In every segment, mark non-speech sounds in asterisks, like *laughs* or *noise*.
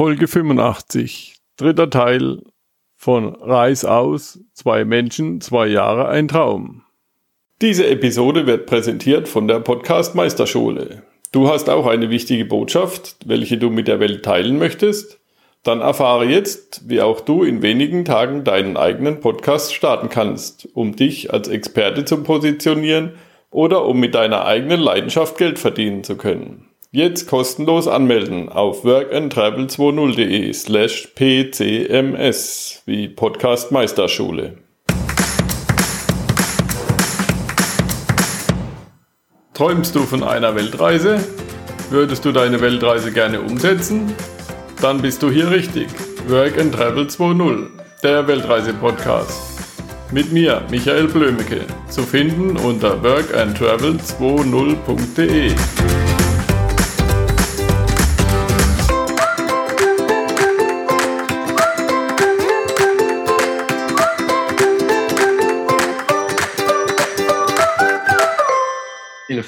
Folge 85, dritter Teil von Reis aus, zwei Menschen, zwei Jahre, ein Traum. Diese Episode wird präsentiert von der Podcast Meisterschule. Du hast auch eine wichtige Botschaft, welche du mit der Welt teilen möchtest? Dann erfahre jetzt, wie auch du in wenigen Tagen deinen eigenen Podcast starten kannst, um dich als Experte zu positionieren oder um mit deiner eigenen Leidenschaft Geld verdienen zu können. Jetzt kostenlos anmelden auf workandtravel20.de slash pcms wie Podcast Meisterschule. Träumst du von einer Weltreise? Würdest du deine Weltreise gerne umsetzen? Dann bist du hier richtig. Work and Travel 2.0, der Weltreise-Podcast. Mit mir, Michael Blömecke, zu finden unter workandtravel20.de.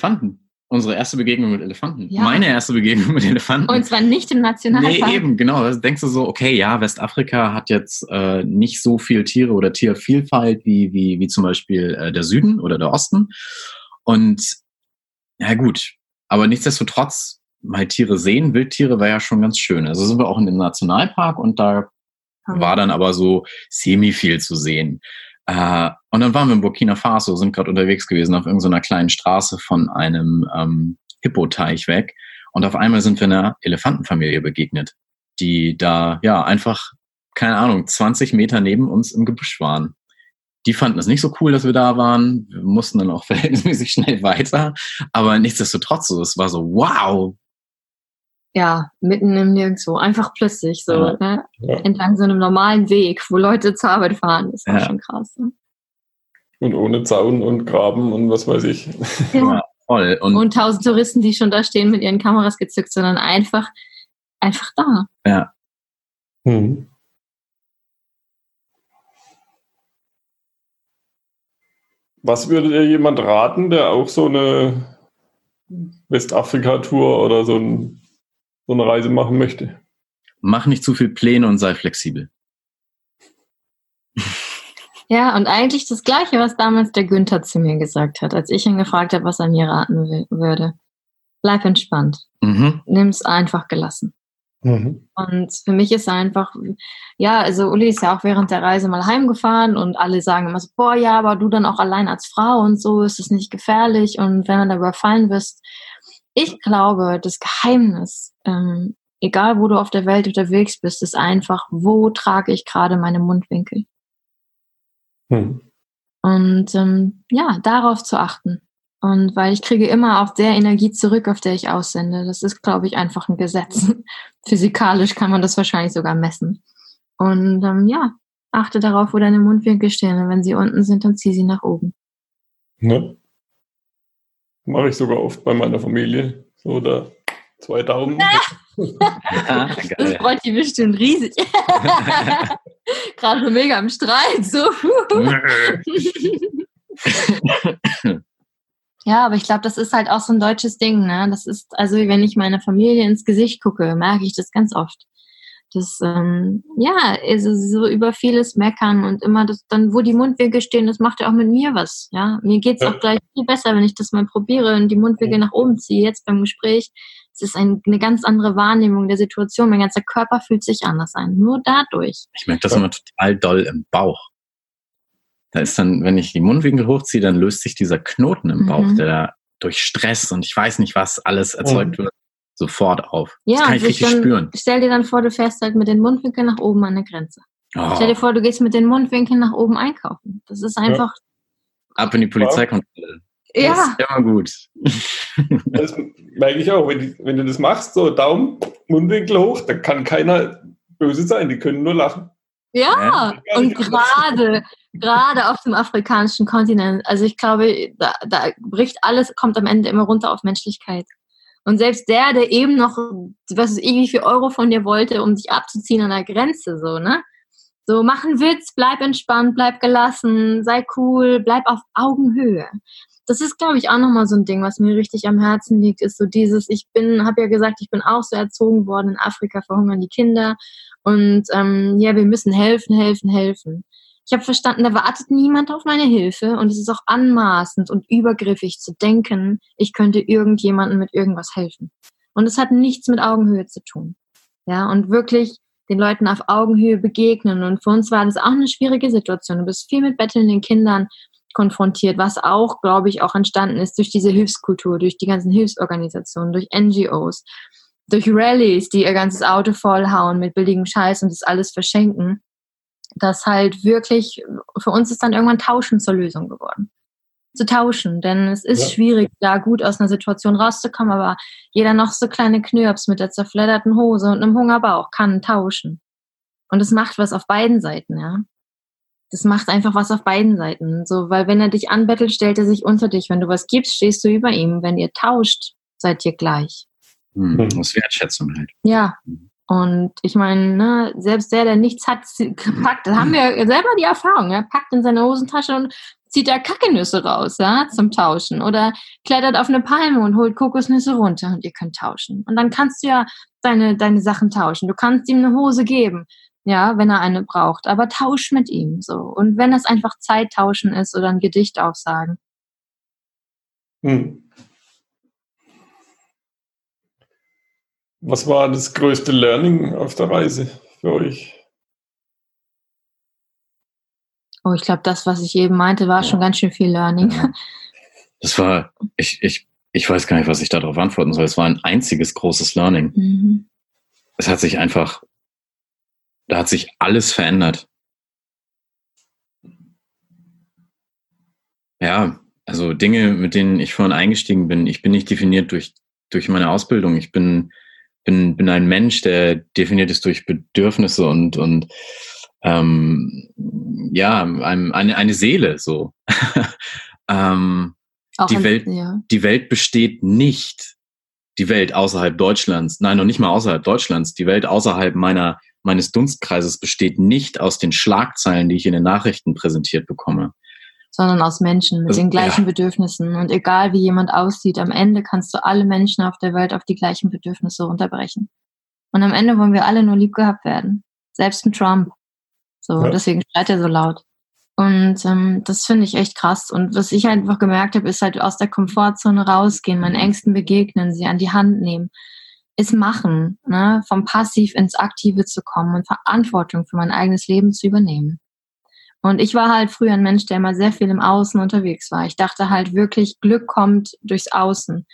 Elefanten. Unsere erste Begegnung mit Elefanten. Ja. Meine erste Begegnung mit Elefanten. Und zwar nicht im Nationalpark. Nee, eben, genau. Da denkst du so, okay, ja, Westafrika hat jetzt äh, nicht so viel Tiere oder Tiervielfalt wie, wie, wie zum Beispiel äh, der Süden oder der Osten. Und ja gut, aber nichtsdestotrotz, mal Tiere sehen, Wildtiere wäre ja schon ganz schön. Also sind wir auch in dem Nationalpark und da mhm. war dann aber so semi viel zu sehen. Äh, und dann waren wir in Burkina Faso, sind gerade unterwegs gewesen auf irgendeiner kleinen Straße von einem ähm, Hippoteich weg. Und auf einmal sind wir einer Elefantenfamilie begegnet, die da ja einfach, keine Ahnung, 20 Meter neben uns im Gebüsch waren. Die fanden es nicht so cool, dass wir da waren. Wir mussten dann auch *laughs* verhältnismäßig schnell weiter. Aber nichtsdestotrotz, es war so, wow, ja, mitten im Nirgendwo, einfach plötzlich so, ja. Ne? Ja. entlang so einem normalen Weg, wo Leute zur Arbeit fahren. Das war ja. schon krass. Ne? Und ohne Zaun und Graben und was weiß ich. Ja, voll. Und, und tausend Touristen, die schon da stehen mit ihren Kameras gezückt, sondern einfach, einfach da. Ja. Hm. Was würde dir jemand raten, der auch so eine Westafrika-Tour oder so ein so eine Reise machen möchte. Mach nicht zu viel Pläne und sei flexibel. Ja, und eigentlich das Gleiche, was damals der Günther zu mir gesagt hat, als ich ihn gefragt habe, was er mir raten würde. Bleib entspannt. Mhm. Nimm es einfach gelassen. Mhm. Und für mich ist einfach, ja, also Uli ist ja auch während der Reise mal heimgefahren und alle sagen immer so, boah, ja, aber du dann auch allein als Frau und so, ist es nicht gefährlich und wenn du da überfallen wirst, ich glaube, das Geheimnis, ähm, egal wo du auf der Welt unterwegs bist, ist einfach, wo trage ich gerade meine Mundwinkel? Hm. Und ähm, ja, darauf zu achten. Und weil ich kriege immer auf der Energie zurück, auf der ich aussende. Das ist, glaube ich, einfach ein Gesetz. *laughs* Physikalisch kann man das wahrscheinlich sogar messen. Und ähm, ja, achte darauf, wo deine Mundwinkel stehen. Und wenn sie unten sind, dann zieh sie nach oben. Ne? Mache ich sogar oft bei meiner Familie. So, da zwei Daumen. *laughs* das freut die bestimmt riesig. *laughs* Gerade so mega im Streit. So. ja, aber ich glaube, das ist halt auch so ein deutsches Ding. Ne? Das ist, also wenn ich meiner Familie ins Gesicht gucke, merke ich das ganz oft das, ähm, ja, also so über vieles meckern und immer das dann, wo die Mundwinkel stehen, das macht ja auch mit mir was, ja. Mir geht's auch gleich viel besser, wenn ich das mal probiere und die Mundwinkel nach oben ziehe, jetzt beim Gespräch. Es ist ein, eine ganz andere Wahrnehmung der Situation. Mein ganzer Körper fühlt sich anders an. Nur dadurch. Ich merke das immer total doll im Bauch. Da ist dann, wenn ich die Mundwinkel hochziehe, dann löst sich dieser Knoten im Bauch, mhm. der durch Stress und ich weiß nicht was alles erzeugt mhm. wird, sofort auf. Ja, das kann ich richtig dann, spüren. Stell dir dann vor, du fährst halt mit den Mundwinkeln nach oben an der Grenze. Oh. Stell dir vor, du gehst mit den Mundwinkeln nach oben einkaufen. Das ist einfach. Ja. Ab in die Polizeikontrolle. Ja. Das ist immer gut. *laughs* Das merke ich auch, wenn, die, wenn du das machst, so Daumen, Mundwinkel hoch, dann kann keiner böse sein, die können nur lachen. Ja, ja und gerade, gerade auf dem afrikanischen Kontinent, also ich glaube, da, da bricht alles, kommt am Ende immer runter auf Menschlichkeit. Und selbst der, der eben noch, was ist ich, wie viel Euro von dir wollte, um dich abzuziehen an der Grenze, so, ne? So, mach einen Witz, bleib entspannt, bleib gelassen, sei cool, bleib auf Augenhöhe. das ist, glaube ich, auch nochmal so ein Ding, was mir richtig am Herzen liegt, ist so dieses, ich bin, habe ja gesagt, ich bin auch so erzogen worden, in Afrika verhungern die Kinder und ähm, ja, wir müssen helfen, helfen, helfen. Ich habe verstanden, da wartet niemand auf meine Hilfe und es ist auch anmaßend und übergriffig zu denken, ich könnte irgendjemandem mit irgendwas helfen. Und es hat nichts mit Augenhöhe zu tun. Ja, und wirklich den Leuten auf Augenhöhe begegnen. Und für uns war das auch eine schwierige Situation. Du bist viel mit bettelnden Kindern konfrontiert, was auch, glaube ich, auch entstanden ist durch diese Hilfskultur, durch die ganzen Hilfsorganisationen, durch NGOs, durch Rallies, die ihr ganzes Auto vollhauen mit billigem Scheiß und das alles verschenken. Das halt wirklich, für uns ist dann irgendwann Tauschen zur Lösung geworden. Zu tauschen, denn es ist ja. schwierig, da gut aus einer Situation rauszukommen, aber jeder noch so kleine Knirps mit der zerfledderten Hose und einem Hungerbauch kann tauschen. Und es macht was auf beiden Seiten, ja das macht einfach was auf beiden Seiten. So, weil wenn er dich anbettelt, stellt er sich unter dich. Wenn du was gibst, stehst du über ihm. Wenn ihr tauscht, seid ihr gleich. Hm, das ist Wertschätzung halt. Ja. Und ich meine, ne, selbst der, der nichts hat, *laughs* packt, da haben wir selber die Erfahrung, ja, packt in seine Hosentasche und zieht da Kackenüsse raus, ja, zum Tauschen. Oder klettert auf eine Palme und holt Kokosnüsse runter und ihr könnt tauschen. Und dann kannst du ja deine, deine Sachen tauschen. Du kannst ihm eine Hose geben ja, wenn er eine braucht. Aber tausch mit ihm so. Und wenn es einfach Zeit tauschen ist oder ein Gedicht aufsagen. Hm. Was war das größte Learning auf der Reise für euch? Oh, ich glaube, das, was ich eben meinte, war ja. schon ganz schön viel Learning. Ja. Das war, ich, ich, ich weiß gar nicht, was ich darauf antworten soll. Es war ein einziges großes Learning. Mhm. Es hat sich einfach da hat sich alles verändert. Ja, also Dinge, mit denen ich vorhin eingestiegen bin. Ich bin nicht definiert durch, durch meine Ausbildung. Ich bin, bin, bin ein Mensch, der definiert ist durch Bedürfnisse und, und ähm, ja, eine, eine Seele so. *laughs* ähm, die, ein, Welt, ja. die Welt besteht nicht, die Welt außerhalb Deutschlands, nein, noch nicht mal außerhalb Deutschlands, die Welt außerhalb meiner meines Dunstkreises besteht nicht aus den Schlagzeilen, die ich in den Nachrichten präsentiert bekomme. Sondern aus Menschen mit also, den gleichen ja. Bedürfnissen. Und egal wie jemand aussieht, am Ende kannst du alle Menschen auf der Welt auf die gleichen Bedürfnisse runterbrechen. Und am Ende wollen wir alle nur lieb gehabt werden. Selbst ein Trump. So, ja. deswegen schreit er so laut. Und ähm, das finde ich echt krass. Und was ich einfach gemerkt habe, ist halt aus der Komfortzone rausgehen, meinen Ängsten begegnen, sie an die Hand nehmen ist machen, ne? vom Passiv ins Aktive zu kommen und Verantwortung für mein eigenes Leben zu übernehmen. Und ich war halt früher ein Mensch, der immer sehr viel im Außen unterwegs war. Ich dachte halt wirklich, Glück kommt durchs Außen.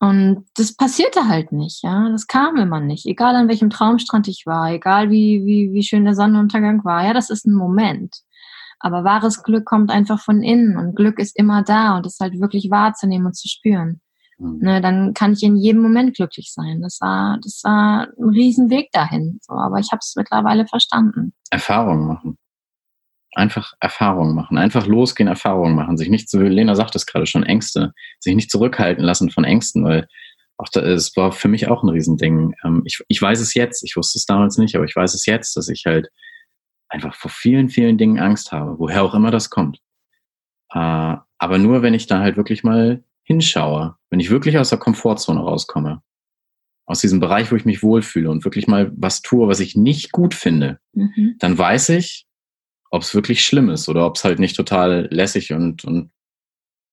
Und das passierte halt nicht, ja. Das kam immer nicht. Egal an welchem Traumstrand ich war, egal wie, wie, wie schön der Sonnenuntergang war. Ja, das ist ein Moment. Aber wahres Glück kommt einfach von innen und Glück ist immer da und ist halt wirklich wahrzunehmen und zu spüren. Mhm. Ne, dann kann ich in jedem Moment glücklich sein. Das war, das war ein Riesenweg dahin. So, aber ich habe es mittlerweile verstanden. Erfahrungen machen. Einfach Erfahrungen machen. Einfach losgehen, Erfahrungen machen. Sich nicht, so Lena sagt es gerade schon, Ängste. Sich nicht zurückhalten lassen von Ängsten, weil auch da, es war für mich auch ein Riesending. Ähm, ich, ich weiß es jetzt, ich wusste es damals nicht, aber ich weiß es jetzt, dass ich halt einfach vor vielen, vielen Dingen Angst habe, woher auch immer das kommt. Äh, aber nur, wenn ich da halt wirklich mal hinschaue, wenn ich wirklich aus der Komfortzone rauskomme, aus diesem Bereich, wo ich mich wohlfühle und wirklich mal was tue, was ich nicht gut finde, mhm. dann weiß ich, ob es wirklich schlimm ist oder ob es halt nicht total lässig und, und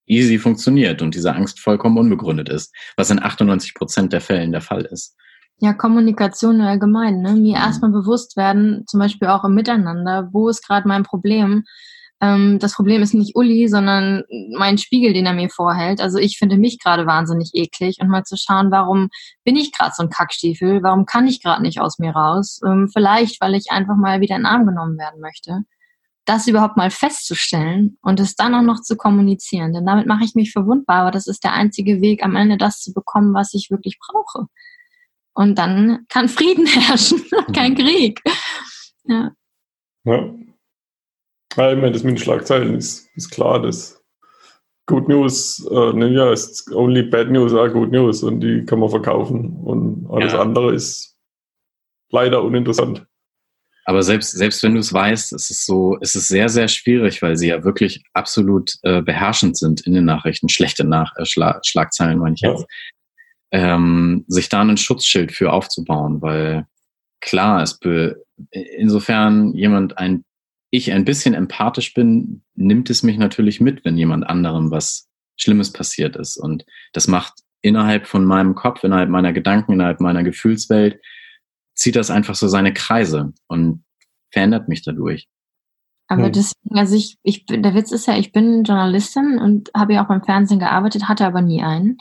easy funktioniert und diese Angst vollkommen unbegründet ist, was in 98 Prozent der Fällen der Fall ist. Ja, Kommunikation allgemein, ne? Mir mhm. erstmal bewusst werden, zum Beispiel auch im Miteinander, wo ist gerade mein Problem, ähm, das Problem ist nicht Uli, sondern mein Spiegel, den er mir vorhält. Also ich finde mich gerade wahnsinnig eklig und mal zu schauen, warum bin ich gerade so ein Kackstiefel? Warum kann ich gerade nicht aus mir raus? Ähm, vielleicht, weil ich einfach mal wieder in den Arm genommen werden möchte. Das überhaupt mal festzustellen und es dann auch noch zu kommunizieren. Denn damit mache ich mich verwundbar, aber das ist der einzige Weg, am Ende das zu bekommen, was ich wirklich brauche. Und dann kann Frieden *laughs* herrschen, kein Krieg. Ja. ja. Ja, ich meine, das mit den Schlagzeilen ist, ist klar, das Good News, äh, ne, ja, ist only bad news are good news und die kann man verkaufen und alles ja. andere ist leider uninteressant. Aber selbst, selbst wenn du es weißt, ist es so, ist es sehr, sehr schwierig, weil sie ja wirklich absolut äh, beherrschend sind in den Nachrichten, schlechte Nach äh, Schla Schlagzeilen, meine ich jetzt, ähm, sich da ein Schutzschild für aufzubauen, weil klar, es insofern jemand ein, ich ein bisschen empathisch bin, nimmt es mich natürlich mit, wenn jemand anderem was Schlimmes passiert ist. Und das macht innerhalb von meinem Kopf, innerhalb meiner Gedanken, innerhalb meiner Gefühlswelt, zieht das einfach so seine Kreise und verändert mich dadurch. Aber hm. deswegen, also ich, ich, der Witz ist ja, ich bin Journalistin und habe ja auch beim Fernsehen gearbeitet, hatte aber nie einen.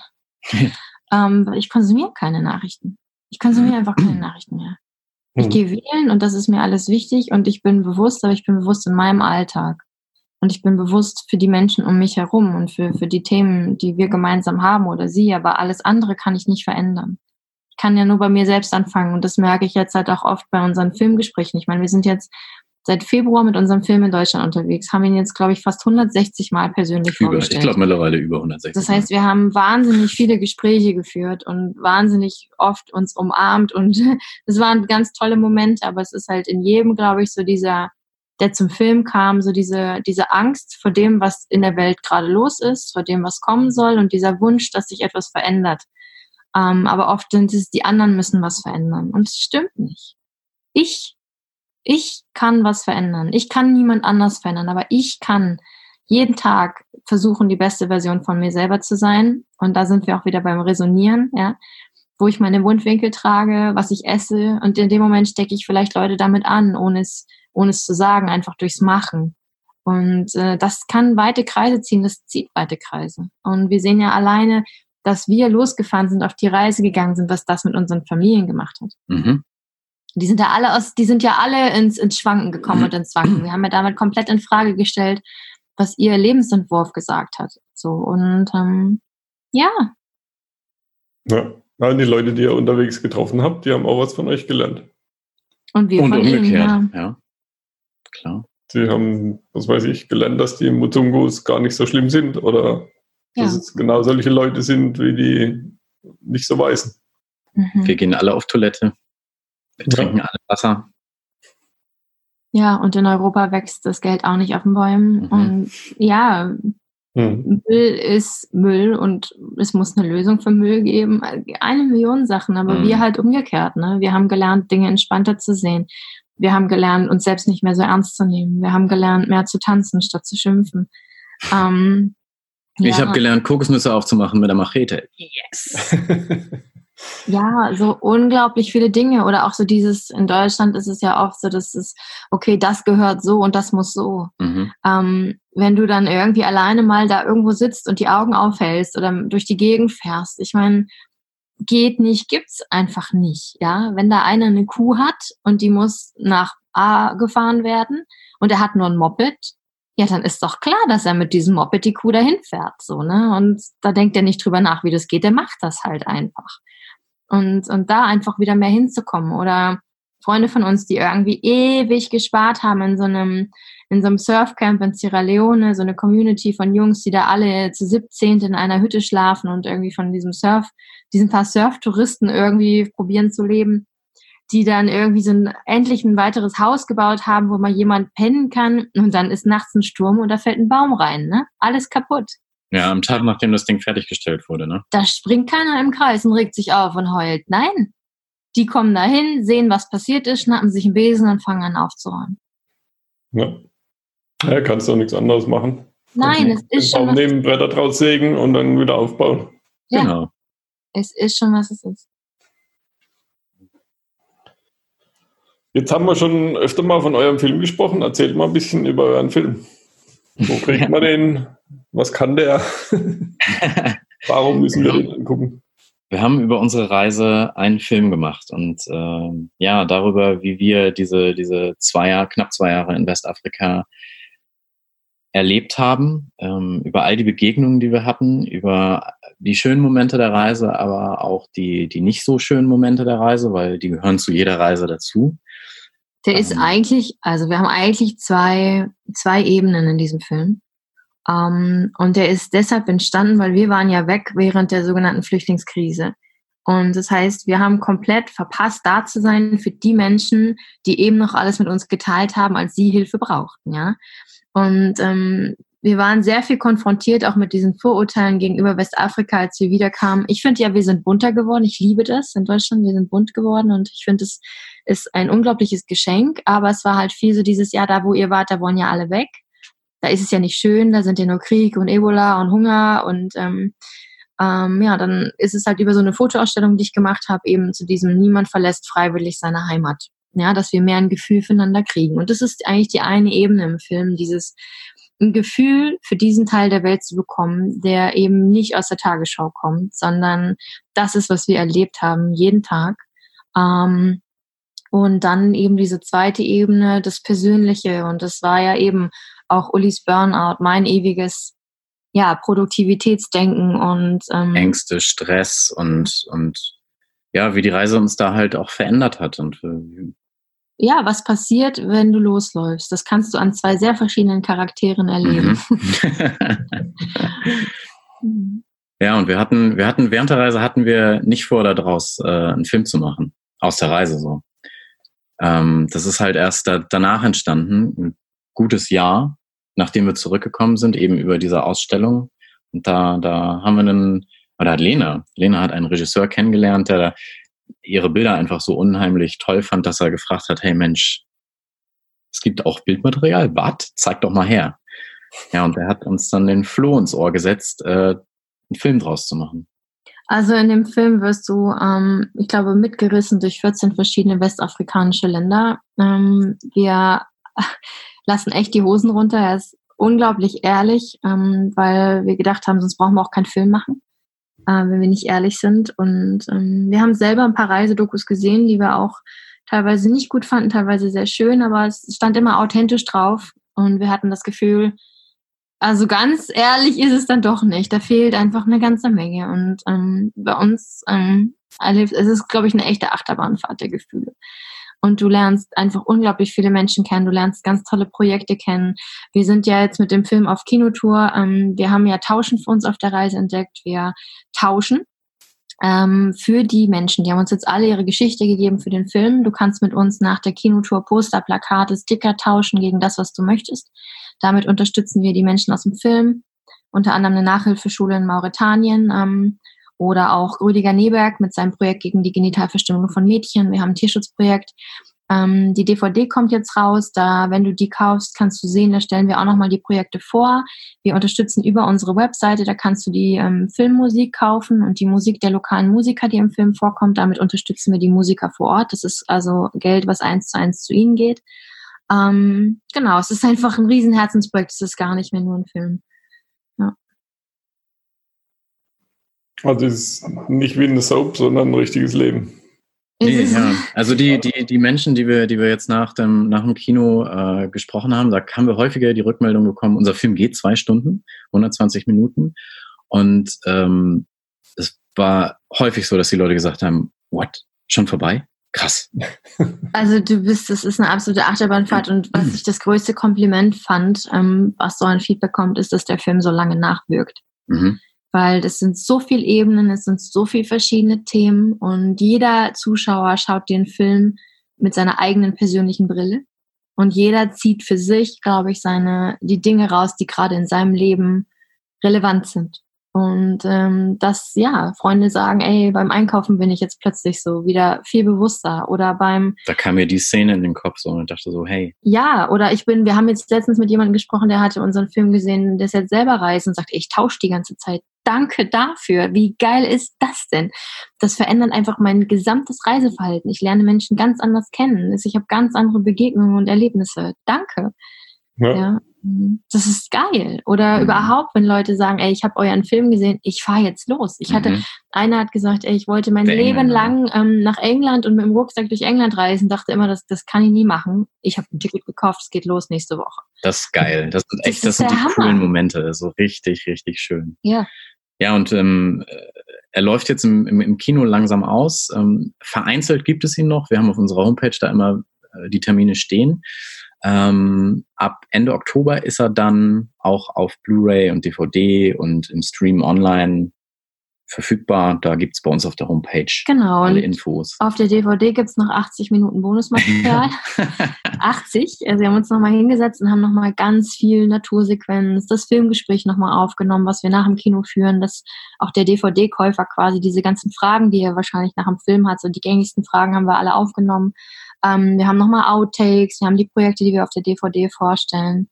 ähm, ich konsumiere keine Nachrichten. Ich konsumiere einfach keine *clears throat* Nachrichten mehr. Ich hm. gehe wählen und das ist mir alles wichtig und ich bin bewusst, aber ich bin bewusst in meinem Alltag. Und ich bin bewusst für die Menschen um mich herum und für, für die Themen, die wir gemeinsam haben oder sie, aber alles andere kann ich nicht verändern kann ja nur bei mir selbst anfangen. Und das merke ich jetzt halt auch oft bei unseren Filmgesprächen. Ich meine, wir sind jetzt seit Februar mit unserem Film in Deutschland unterwegs, haben ihn jetzt, glaube ich, fast 160 Mal persönlich über, vorgestellt. Ich glaube mittlerweile über 160. Das heißt, wir haben wahnsinnig viele Gespräche geführt und wahnsinnig oft uns umarmt und *laughs* es waren ganz tolle Momente, aber es ist halt in jedem, glaube ich, so dieser, der zum Film kam, so diese, diese Angst vor dem, was in der Welt gerade los ist, vor dem, was kommen soll und dieser Wunsch, dass sich etwas verändert. Ähm, aber oft sind es, die anderen müssen was verändern. Und es stimmt nicht. Ich, ich kann was verändern. Ich kann niemand anders verändern, aber ich kann jeden Tag versuchen, die beste Version von mir selber zu sein. Und da sind wir auch wieder beim Resonieren, ja, wo ich meine Mundwinkel trage, was ich esse. Und in dem Moment stecke ich vielleicht Leute damit an, ohne es, ohne es zu sagen, einfach durchs Machen. Und äh, das kann weite Kreise ziehen, das zieht weite Kreise. Und wir sehen ja alleine, dass wir losgefahren sind, auf die Reise gegangen sind, was das mit unseren Familien gemacht hat. Mhm. Die sind ja alle aus, die sind ja alle ins, ins Schwanken gekommen und ins Wanken. Wir haben ja damit komplett in Frage gestellt, was ihr Lebensentwurf gesagt hat. So und ähm, ja. Ja, die Leute, die ihr unterwegs getroffen habt, die haben auch was von euch gelernt. Und wir und von umgekehrt, ihnen, ja. ja. Klar. Sie haben, was weiß ich, gelernt, dass die Muzungus gar nicht so schlimm sind oder ja. Dass es genau solche Leute sind, wie die nicht so weißen. Mhm. Wir gehen alle auf Toilette. Wir ja. trinken alle Wasser. Ja, und in Europa wächst das Geld auch nicht auf den Bäumen. Mhm. Und ja, mhm. Müll ist Müll und es muss eine Lösung für Müll geben. Eine Million Sachen, aber mhm. wir halt umgekehrt. Ne? Wir haben gelernt, Dinge entspannter zu sehen. Wir haben gelernt, uns selbst nicht mehr so ernst zu nehmen. Wir haben gelernt, mehr zu tanzen, statt zu schimpfen. Ähm, ja. Ich habe gelernt, Kokosnüsse aufzumachen mit der Machete. Yes. *laughs* ja, so unglaublich viele Dinge. Oder auch so dieses, in Deutschland ist es ja oft so, dass es, okay, das gehört so und das muss so. Mhm. Ähm, wenn du dann irgendwie alleine mal da irgendwo sitzt und die Augen aufhältst oder durch die Gegend fährst, ich meine, geht nicht, gibt's einfach nicht. Ja, wenn da einer eine Kuh hat und die muss nach A gefahren werden und er hat nur ein Moped, ja, dann ist doch klar, dass er mit diesem Moped die Kuh dahin fährt, so, ne? Und da denkt er nicht drüber nach, wie das geht, der macht das halt einfach. Und, und da einfach wieder mehr hinzukommen oder Freunde von uns, die irgendwie ewig gespart haben in so einem, in so einem Surfcamp in Sierra Leone, so eine Community von Jungs, die da alle zu 17 in einer Hütte schlafen und irgendwie von diesem Surf, diesen paar Surftouristen irgendwie probieren zu leben die dann irgendwie so ein, endlich ein weiteres Haus gebaut haben, wo mal jemand pennen kann und dann ist nachts ein Sturm und da fällt ein Baum rein, ne? Alles kaputt. Ja, am Tag, nachdem das Ding fertiggestellt wurde, ne? Da springt keiner im Kreis und regt sich auf und heult. Nein. Die kommen dahin, sehen, was passiert ist, schnappen sich einen Besen und fangen an aufzuräumen. Ja. Ja, kannst du auch nichts anderes machen. Nein, es ist schon. Nehmen, Bretter draus sägen und dann wieder aufbauen. Ja. Genau. Es ist schon, was es ist. Jetzt haben wir schon öfter mal von eurem Film gesprochen. Erzählt mal ein bisschen über euren Film. Wo kriegt man den? Was kann der? *laughs* Warum müssen wir den angucken? Wir haben über unsere Reise einen Film gemacht und äh, ja, darüber, wie wir diese, diese zwei Jahre, knapp zwei Jahre in Westafrika erlebt haben, ähm, über all die Begegnungen, die wir hatten, über die schönen Momente der Reise, aber auch die, die nicht so schönen Momente der Reise, weil die gehören zu jeder Reise dazu. Der ist ähm. eigentlich, also wir haben eigentlich zwei, zwei Ebenen in diesem Film. Ähm, und der ist deshalb entstanden, weil wir waren ja weg während der sogenannten Flüchtlingskrise. Und das heißt, wir haben komplett verpasst, da zu sein für die Menschen, die eben noch alles mit uns geteilt haben, als sie Hilfe brauchten, ja. Und ähm, wir waren sehr viel konfrontiert auch mit diesen Vorurteilen gegenüber Westafrika, als wir wiederkamen. Ich finde ja, wir sind bunter geworden. Ich liebe das in Deutschland. Wir sind bunt geworden und ich finde, es ist ein unglaubliches Geschenk. Aber es war halt viel so dieses Jahr, da wo ihr wart, da wollen ja alle weg. Da ist es ja nicht schön, da sind ja nur Krieg und Ebola und Hunger und ähm, ähm, ja, dann ist es halt über so eine Fotoausstellung, die ich gemacht habe, eben zu diesem Niemand verlässt freiwillig seine Heimat. Ja, dass wir mehr ein Gefühl füreinander kriegen. Und das ist eigentlich die eine Ebene im Film, dieses ein Gefühl für diesen Teil der Welt zu bekommen, der eben nicht aus der Tagesschau kommt, sondern das ist, was wir erlebt haben, jeden Tag. Ähm, und dann eben diese zweite Ebene, das Persönliche. Und das war ja eben auch Ulis Burnout, mein ewiges ja, Produktivitätsdenken und ähm, Ängste, Stress und, und ja, wie die Reise uns da halt auch verändert hat und ja, was passiert, wenn du losläufst? Das kannst du an zwei sehr verschiedenen Charakteren erleben. Mhm. *laughs* ja, und wir hatten, wir hatten während der Reise hatten wir nicht vor, daraus äh, einen Film zu machen. Aus der Reise so. Ähm, das ist halt erst da, danach entstanden, ein gutes Jahr, nachdem wir zurückgekommen sind, eben über diese Ausstellung. Und da, da haben wir einen, oder hat Lena, Lena hat einen Regisseur kennengelernt, der ihre Bilder einfach so unheimlich toll fand, dass er gefragt hat, hey Mensch, es gibt auch Bildmaterial, Bad, zeig doch mal her. Ja, und er hat uns dann den Floh ins Ohr gesetzt, äh, einen Film draus zu machen. Also in dem Film wirst du, ähm, ich glaube, mitgerissen durch 14 verschiedene westafrikanische Länder. Ähm, wir *laughs* lassen echt die Hosen runter. Er ist unglaublich ehrlich, ähm, weil wir gedacht haben, sonst brauchen wir auch keinen Film machen äh, wenn wir nicht ehrlich sind. Und ähm, wir haben selber ein paar Reisedokus gesehen, die wir auch teilweise nicht gut fanden, teilweise sehr schön, aber es stand immer authentisch drauf und wir hatten das Gefühl, also ganz ehrlich ist es dann doch nicht. Da fehlt einfach eine ganze Menge. Und ähm, bei uns ähm, es ist, glaube ich, eine echte Achterbahnfahrt der Gefühle und du lernst einfach unglaublich viele Menschen kennen, du lernst ganz tolle Projekte kennen. Wir sind ja jetzt mit dem Film auf Kinotour, ähm, wir haben ja Tauschen für uns auf der Reise entdeckt, wir tauschen ähm, für die Menschen. Die haben uns jetzt alle ihre Geschichte gegeben für den Film. Du kannst mit uns nach der Kinotour Poster, Plakate, Sticker tauschen gegen das, was du möchtest. Damit unterstützen wir die Menschen aus dem Film, unter anderem eine Nachhilfeschule in Mauretanien. Ähm, oder auch Rüdiger Neberg mit seinem Projekt gegen die Genitalverstümmelung von Mädchen. Wir haben ein Tierschutzprojekt. Ähm, die DVD kommt jetzt raus. Da, wenn du die kaufst, kannst du sehen, da stellen wir auch nochmal die Projekte vor. Wir unterstützen über unsere Webseite, da kannst du die ähm, Filmmusik kaufen und die Musik der lokalen Musiker, die im Film vorkommt. Damit unterstützen wir die Musiker vor Ort. Das ist also Geld, was eins zu eins zu ihnen geht. Ähm, genau, es ist einfach ein Riesenherzensprojekt. Es ist gar nicht mehr nur ein Film. Also es ist nicht wie eine Soap, sondern ein richtiges Leben. Nee, ja. Also die, die, die Menschen, die wir, die wir jetzt nach dem, nach dem Kino äh, gesprochen haben, da haben wir häufiger die Rückmeldung bekommen, unser Film geht zwei Stunden, 120 Minuten. Und ähm, es war häufig so, dass die Leute gesagt haben, what, schon vorbei? Krass. *laughs* Also du bist, das ist eine absolute Achterbahnfahrt und was ich das größte Kompliment fand, ähm, was so ein Feedback kommt, ist, dass der Film so lange nachwirkt. Mhm weil das sind so viele Ebenen, es sind so viele verschiedene Themen und jeder Zuschauer schaut den Film mit seiner eigenen persönlichen Brille und jeder zieht für sich, glaube ich, seine die Dinge raus, die gerade in seinem Leben relevant sind. Und ähm, dass, ja, Freunde sagen, ey, beim Einkaufen bin ich jetzt plötzlich so wieder viel bewusster. Oder beim. Da kam mir die Szene in den Kopf so und dachte so, hey. Ja, oder ich bin, wir haben jetzt letztens mit jemandem gesprochen, der hatte unseren Film gesehen, der ist jetzt selber reist und sagt, ey, ich tausche die ganze Zeit. Danke dafür. Wie geil ist das denn? Das verändert einfach mein gesamtes Reiseverhalten. Ich lerne Menschen ganz anders kennen. Ich habe ganz andere Begegnungen und Erlebnisse. Danke. Ja. ja. Mhm. Das ist geil. Oder mhm. überhaupt, wenn Leute sagen, ey, ich habe euren Film gesehen, ich fahre jetzt los. Ich hatte, mhm. einer hat gesagt, ey, ich wollte mein Der Leben Engländer. lang ähm, nach England und mit dem Rucksack durch England reisen, dachte immer, das, das kann ich nie machen. Ich habe ein Ticket gekauft, es geht los nächste Woche. Das ist geil. Das sind echt, das, das sind die Hammer. coolen Momente. So richtig, richtig schön. Ja. Ja, und ähm, er läuft jetzt im, im, im Kino langsam aus. Ähm, vereinzelt gibt es ihn noch. Wir haben auf unserer Homepage da immer äh, die Termine stehen. Ähm, ab Ende Oktober ist er dann auch auf Blu-ray und DVD und im Stream online verfügbar. Da gibt's bei uns auf der Homepage genau, alle Infos. Auf der DVD gibt's noch 80 Minuten Bonusmaterial. 80. Also wir haben uns nochmal hingesetzt und haben nochmal ganz viel Natursequenz, das Filmgespräch nochmal aufgenommen, was wir nach dem Kino führen, dass auch der DVD-Käufer quasi diese ganzen Fragen, die er wahrscheinlich nach dem Film hat, so die gängigsten Fragen haben wir alle aufgenommen. Ähm, wir haben nochmal Outtakes, wir haben die Projekte, die wir auf der DVD vorstellen.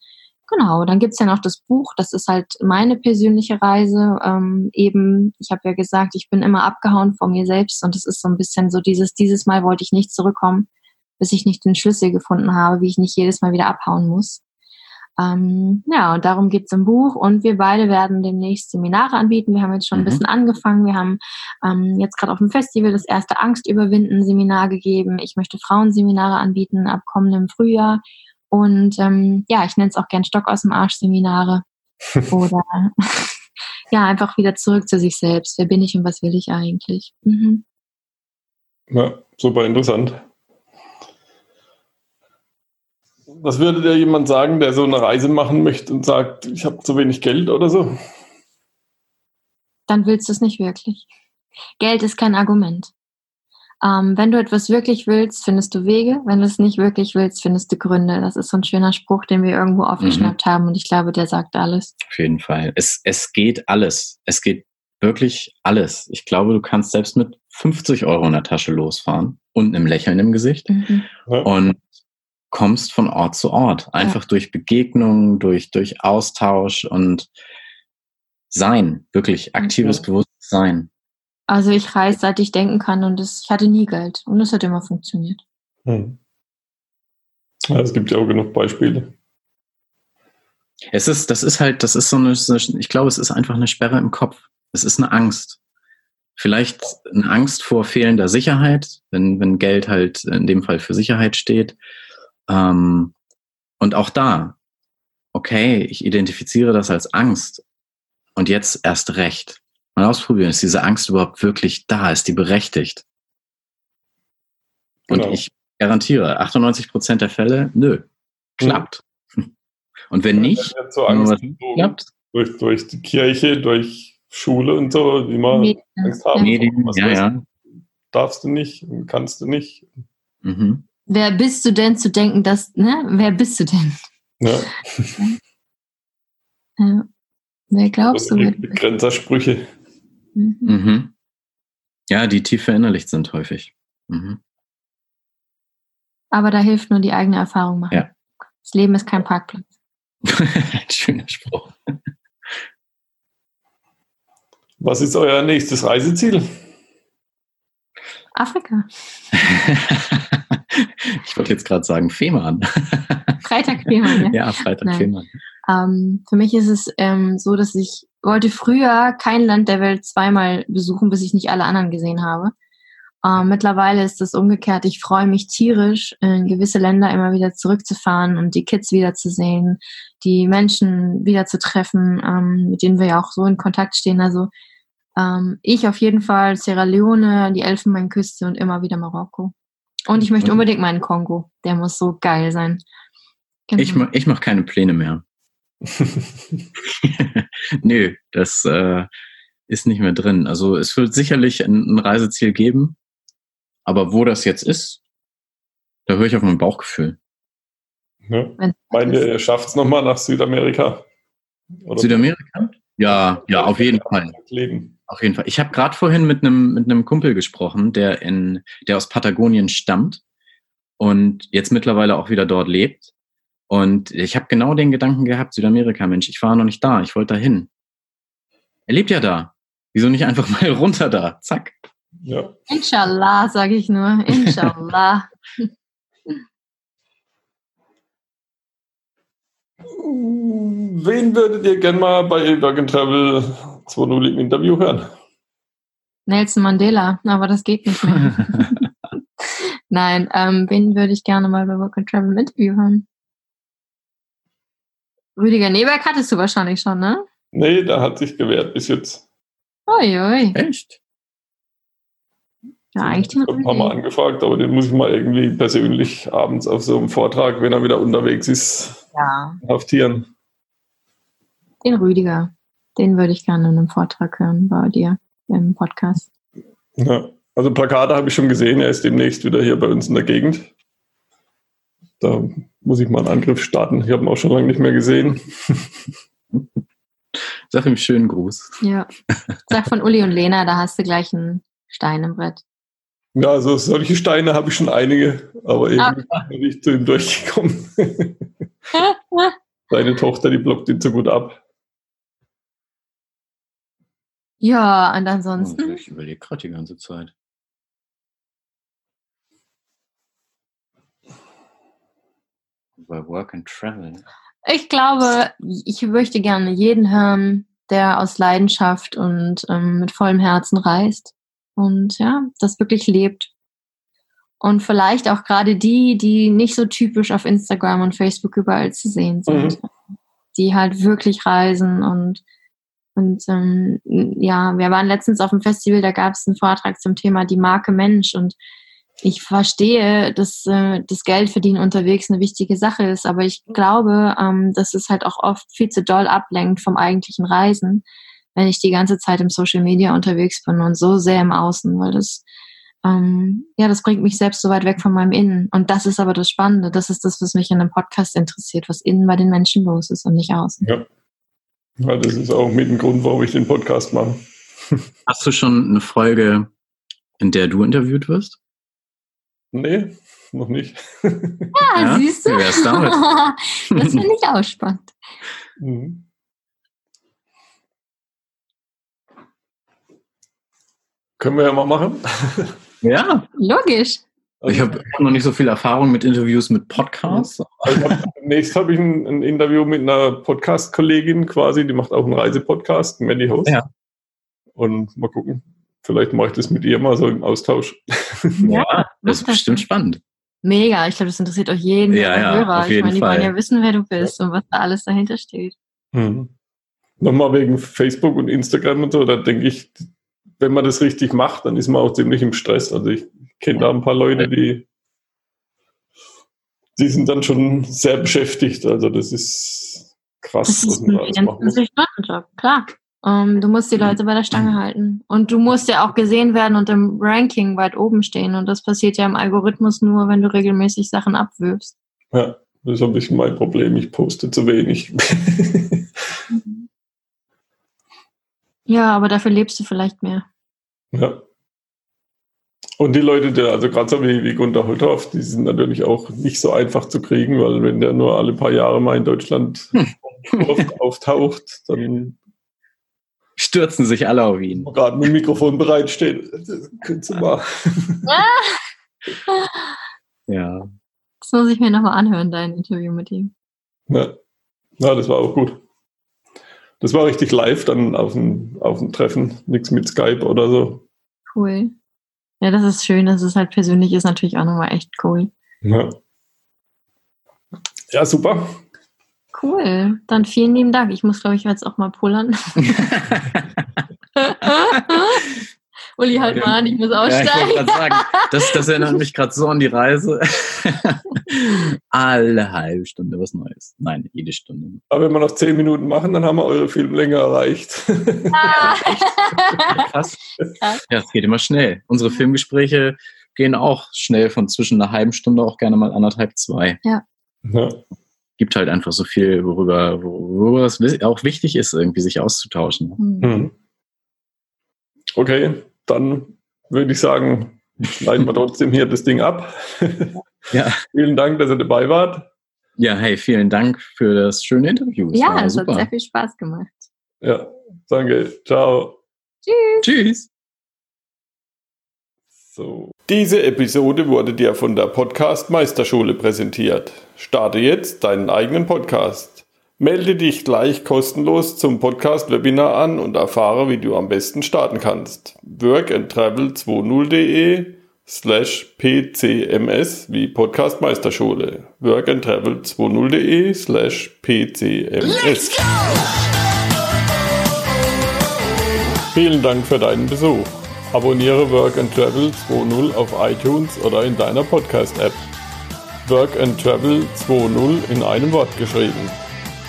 Genau, dann gibt's ja noch das Buch, das ist halt meine persönliche Reise. Ähm, eben, ich habe ja gesagt, ich bin immer abgehauen von mir selbst und es ist so ein bisschen so dieses, dieses Mal wollte ich nicht zurückkommen, bis ich nicht den Schlüssel gefunden habe, wie ich nicht jedes Mal wieder abhauen muss. Ähm, ja, und darum geht's im Buch und wir beide werden demnächst Seminare anbieten. Wir haben jetzt schon ein mhm. bisschen angefangen. Wir haben ähm, jetzt gerade auf dem Festival das erste Angst überwinden Seminar gegeben. Ich möchte Frauenseminare anbieten ab kommendem Frühjahr. Und ähm, ja, ich nenne es auch gern Stock aus dem Arsch Seminare. *laughs* Oder *laughs* ja, einfach wieder zurück zu sich selbst. Wer bin ich und was will ich eigentlich? Mhm. Ja, super interessant. Was würde dir jemand sagen, der so eine Reise machen möchte und sagt, ich habe zu wenig Geld oder so? Dann willst du es nicht wirklich. Geld ist kein Argument. Ähm, wenn du etwas wirklich willst, findest du Wege. Wenn du es nicht wirklich willst, findest du Gründe. Das ist so ein schöner Spruch, den wir irgendwo aufgeschnappt mhm. haben und ich glaube, der sagt alles. Auf jeden Fall. Es, es geht alles. Es geht wirklich alles. Ich glaube, du kannst selbst mit 50 Euro in der Tasche losfahren und einem Lächeln im Gesicht mhm. und kommst von Ort zu Ort. Einfach ja. durch Begegnung, durch, durch Austausch und Sein. Wirklich aktives okay. Bewusstsein. Also ich reise, seit ich denken kann und das, ich hatte nie Geld und es hat immer funktioniert. Hm. Ja, es gibt ja auch genug Beispiele. Es ist, das ist halt, das ist so eine, ich glaube, es ist einfach eine Sperre im Kopf. Es ist eine Angst. Vielleicht eine Angst vor fehlender Sicherheit, wenn, wenn Geld halt in dem Fall für Sicherheit steht. Ähm, und auch da, okay, ich identifiziere das als Angst. Und jetzt erst recht. Mal ausprobieren, ist diese Angst überhaupt wirklich da? Ist die berechtigt? Und genau. ich garantiere, 98 Prozent der Fälle, nö, klappt. Mhm. *laughs* Und wenn nicht, wenn so Angst klappt, durch, durch die Kirche, durch Schule und so, wie man Medien. Angst haben. Medien, ja, ja. Darfst du nicht, kannst du nicht. Mhm. Wer bist du denn zu denken, dass, ne? Wer bist du denn? Ja. *laughs* ja. Wer glaubst du? Grenzersprüche. Mhm. Mhm. Ja, die tief verinnerlicht sind häufig. Mhm. Aber da hilft nur die eigene Erfahrung machen. Ja. Das Leben ist kein Parkplatz. Ein *laughs* schöner Spruch. Was ist euer nächstes Reiseziel? Afrika. Ich wollte jetzt gerade sagen Fehmarn. Freitag Fehmarn, ja. Ja, Freitag Nein. Fehmarn. Ähm, für mich ist es ähm, so, dass ich wollte früher kein Land der Welt zweimal besuchen, bis ich nicht alle anderen gesehen habe. Ähm, mittlerweile ist es umgekehrt. Ich freue mich tierisch, in gewisse Länder immer wieder zurückzufahren und die Kids wiederzusehen, die Menschen wieder zu treffen, ähm, mit denen wir ja auch so in Kontakt stehen. Also ähm, ich auf jeden Fall Sierra Leone, die Elfenbeinküste und immer wieder Marokko. Und ich möchte unbedingt meinen Kongo. Der muss so geil sein. Genau. Ich, ich mache keine Pläne mehr. *laughs* Nö, das äh, ist nicht mehr drin. Also es wird sicherlich ein, ein, Reiseziel geben, aber wo das jetzt ist, da höre ich auf mein Bauchgefühl. Ja. Meint ihr, ihr schafft es nochmal nach Südamerika? Oder Südamerika? Ja, ja, auf jeden Fall. Leben. Auf jeden Fall. Ich habe gerade vorhin mit einem mit einem Kumpel gesprochen, der in der aus Patagonien stammt und jetzt mittlerweile auch wieder dort lebt. Und ich habe genau den Gedanken gehabt, Südamerika, Mensch, ich war noch nicht da, ich wollte da hin. Er lebt ja da. Wieso nicht einfach *laughs* mal runter da? Zack. Ja. Inshallah, sage ich nur. Inshallah. *laughs* Wen würdet ihr gerne mal bei and Travel 2.0 im Interview hören? Nelson Mandela, aber das geht nicht mehr. *laughs* Nein, ähm, wen würde ich gerne mal bei Work and Travel im Interview hören? Rüdiger Neberg hattest du wahrscheinlich schon, ne? Nee, da hat sich gewehrt bis jetzt. Uiui. Echt? Ja, eigentlich Ich habe ein paar Mal angefragt, aber den muss ich mal irgendwie persönlich abends auf so einem Vortrag, wenn er wieder unterwegs ist, ja. haftieren. Den Rüdiger. Den würde ich gerne in einem Vortrag hören bei dir. im Podcast. Ja, also Plakate habe ich schon gesehen. Er ist demnächst wieder hier bei uns in der Gegend. Da muss ich mal einen Angriff starten. Ich habe ihn auch schon lange nicht mehr gesehen. *laughs* Sag ihm schönen Gruß. Ja. Sag von Uli und Lena, da hast du gleich einen Stein im Brett. Ja, also solche Steine habe ich schon einige, aber eben okay. bin ich zu ihm durchgekommen. *laughs* Seine Tochter, die blockt ihn so gut ab. Ja, und ansonsten. Oh, ich überlege gerade die ganze Zeit. Bei Work and Travel. Ich glaube, ich möchte gerne jeden hören, der aus Leidenschaft und ähm, mit vollem Herzen reist und ja, das wirklich lebt. Und vielleicht auch gerade die, die nicht so typisch auf Instagram und Facebook überall zu sehen sind, mhm. die halt wirklich reisen und und ähm, ja, wir waren letztens auf dem Festival, da gab es einen Vortrag zum Thema die Marke Mensch und ich verstehe, dass äh, das Geld verdienen unterwegs eine wichtige Sache ist, aber ich glaube, ähm, dass es halt auch oft viel zu doll ablenkt vom eigentlichen Reisen, wenn ich die ganze Zeit im Social Media unterwegs bin und so sehr im Außen, weil das ähm, ja, das bringt mich selbst so weit weg von meinem Innen. Und das ist aber das Spannende. Das ist das, was mich in einem Podcast interessiert, was innen bei den Menschen los ist und nicht außen. Ja. Ja das ist auch mit dem Grund, warum ich den Podcast mache. Hast du schon eine Folge, in der du interviewt wirst? Nee, noch nicht. Ja, ja siehst du? Wär's *laughs* damit? das finde ich auch spannend. Mhm. Können wir ja mal machen. Ja. Logisch. Also ich habe noch nicht so viel Erfahrung mit Interviews mit Podcasts. Also *laughs* nächstes habe ich ein, ein, Interview mit einer Podcast-Kollegin quasi, die macht auch einen Reisepodcast, Mandy Host. Ja. Und mal gucken, vielleicht mache ich das mit ihr mal so im Austausch. *laughs* Ja, das ist bestimmt spannend. Mega, ich glaube, das interessiert auch jeden ja, ja, Hörer. Auf jeden ich meine, die wollen ja wissen, wer du bist und was da alles dahinter steht. Mhm. Nochmal wegen Facebook und Instagram und so, da denke ich, wenn man das richtig macht, dann ist man auch ziemlich im Stress. Also ich kenne da ein paar Leute, die, die sind dann schon sehr beschäftigt. Also das ist krass, das ist was man alles machen muss. Job, klar. Um, ähm, du musst die Leute bei der Stange mhm. halten. Und du musst ja auch gesehen werden und im Ranking weit oben stehen. Und das passiert ja im Algorithmus nur, wenn du regelmäßig Sachen abwirfst. Ja, das ist ein bisschen mein Problem. Ich poste zu wenig. *laughs* Ja, aber dafür lebst du vielleicht mehr. Ja. Und die Leute, die, also gerade so wie, wie Gunter Holthoff, die sind natürlich auch nicht so einfach zu kriegen, weil wenn der nur alle paar Jahre mal in Deutschland *laughs* auftaucht, dann stürzen sich alle auf ihn. Gerade mit dem Mikrofon bereitsteht. Könntest du mal. *laughs* ja. Das muss ich mir nochmal anhören, dein Interview mit ihm. Ja. ja, das war auch gut. Das war richtig live dann auf dem, auf dem Treffen, nichts mit Skype oder so. Cool. Ja, das ist schön, dass es halt persönlich ist, natürlich auch nochmal echt cool. Ja. Ja, super. Cool. Dann vielen lieben Dank. Ich muss, glaube ich, jetzt auch mal pullern. *laughs* *laughs* Uli, halt mal an, ich muss aussteigen. Ja, ich wollte sagen, das, das erinnert mich gerade so an die Reise. *laughs* Alle halbe Stunde was Neues. Nein, jede Stunde. Aber wenn wir noch zehn Minuten machen, dann haben wir eure Filmlänge erreicht. Ah. Krass. Ja, es geht immer schnell. Unsere Filmgespräche gehen auch schnell von zwischen einer halben Stunde auch gerne mal anderthalb, zwei. Ja. ja. Gibt halt einfach so viel, worüber, worüber es auch wichtig ist, irgendwie sich auszutauschen. Mhm. Okay, dann würde ich sagen, schneiden wir trotzdem hier das Ding ab. ja. Vielen Dank, dass ihr dabei wart. Ja, hey, vielen Dank für das schöne Interview. Das ja, es hat sehr viel Spaß gemacht. Ja, danke. Ciao. Tschüss. Tschüss. So. Diese Episode wurde dir von der Podcast Meisterschule präsentiert. Starte jetzt deinen eigenen Podcast. Melde dich gleich kostenlos zum Podcast-Webinar an und erfahre, wie du am besten starten kannst. workandtravel20.de slash pcms wie Podcast Meisterschule. workandtravel20.de slash pcms. Vielen Dank für deinen Besuch. Abonniere Work and Travel 2.0 auf iTunes oder in deiner Podcast-App. Work and Travel 2.0 in einem Wort geschrieben.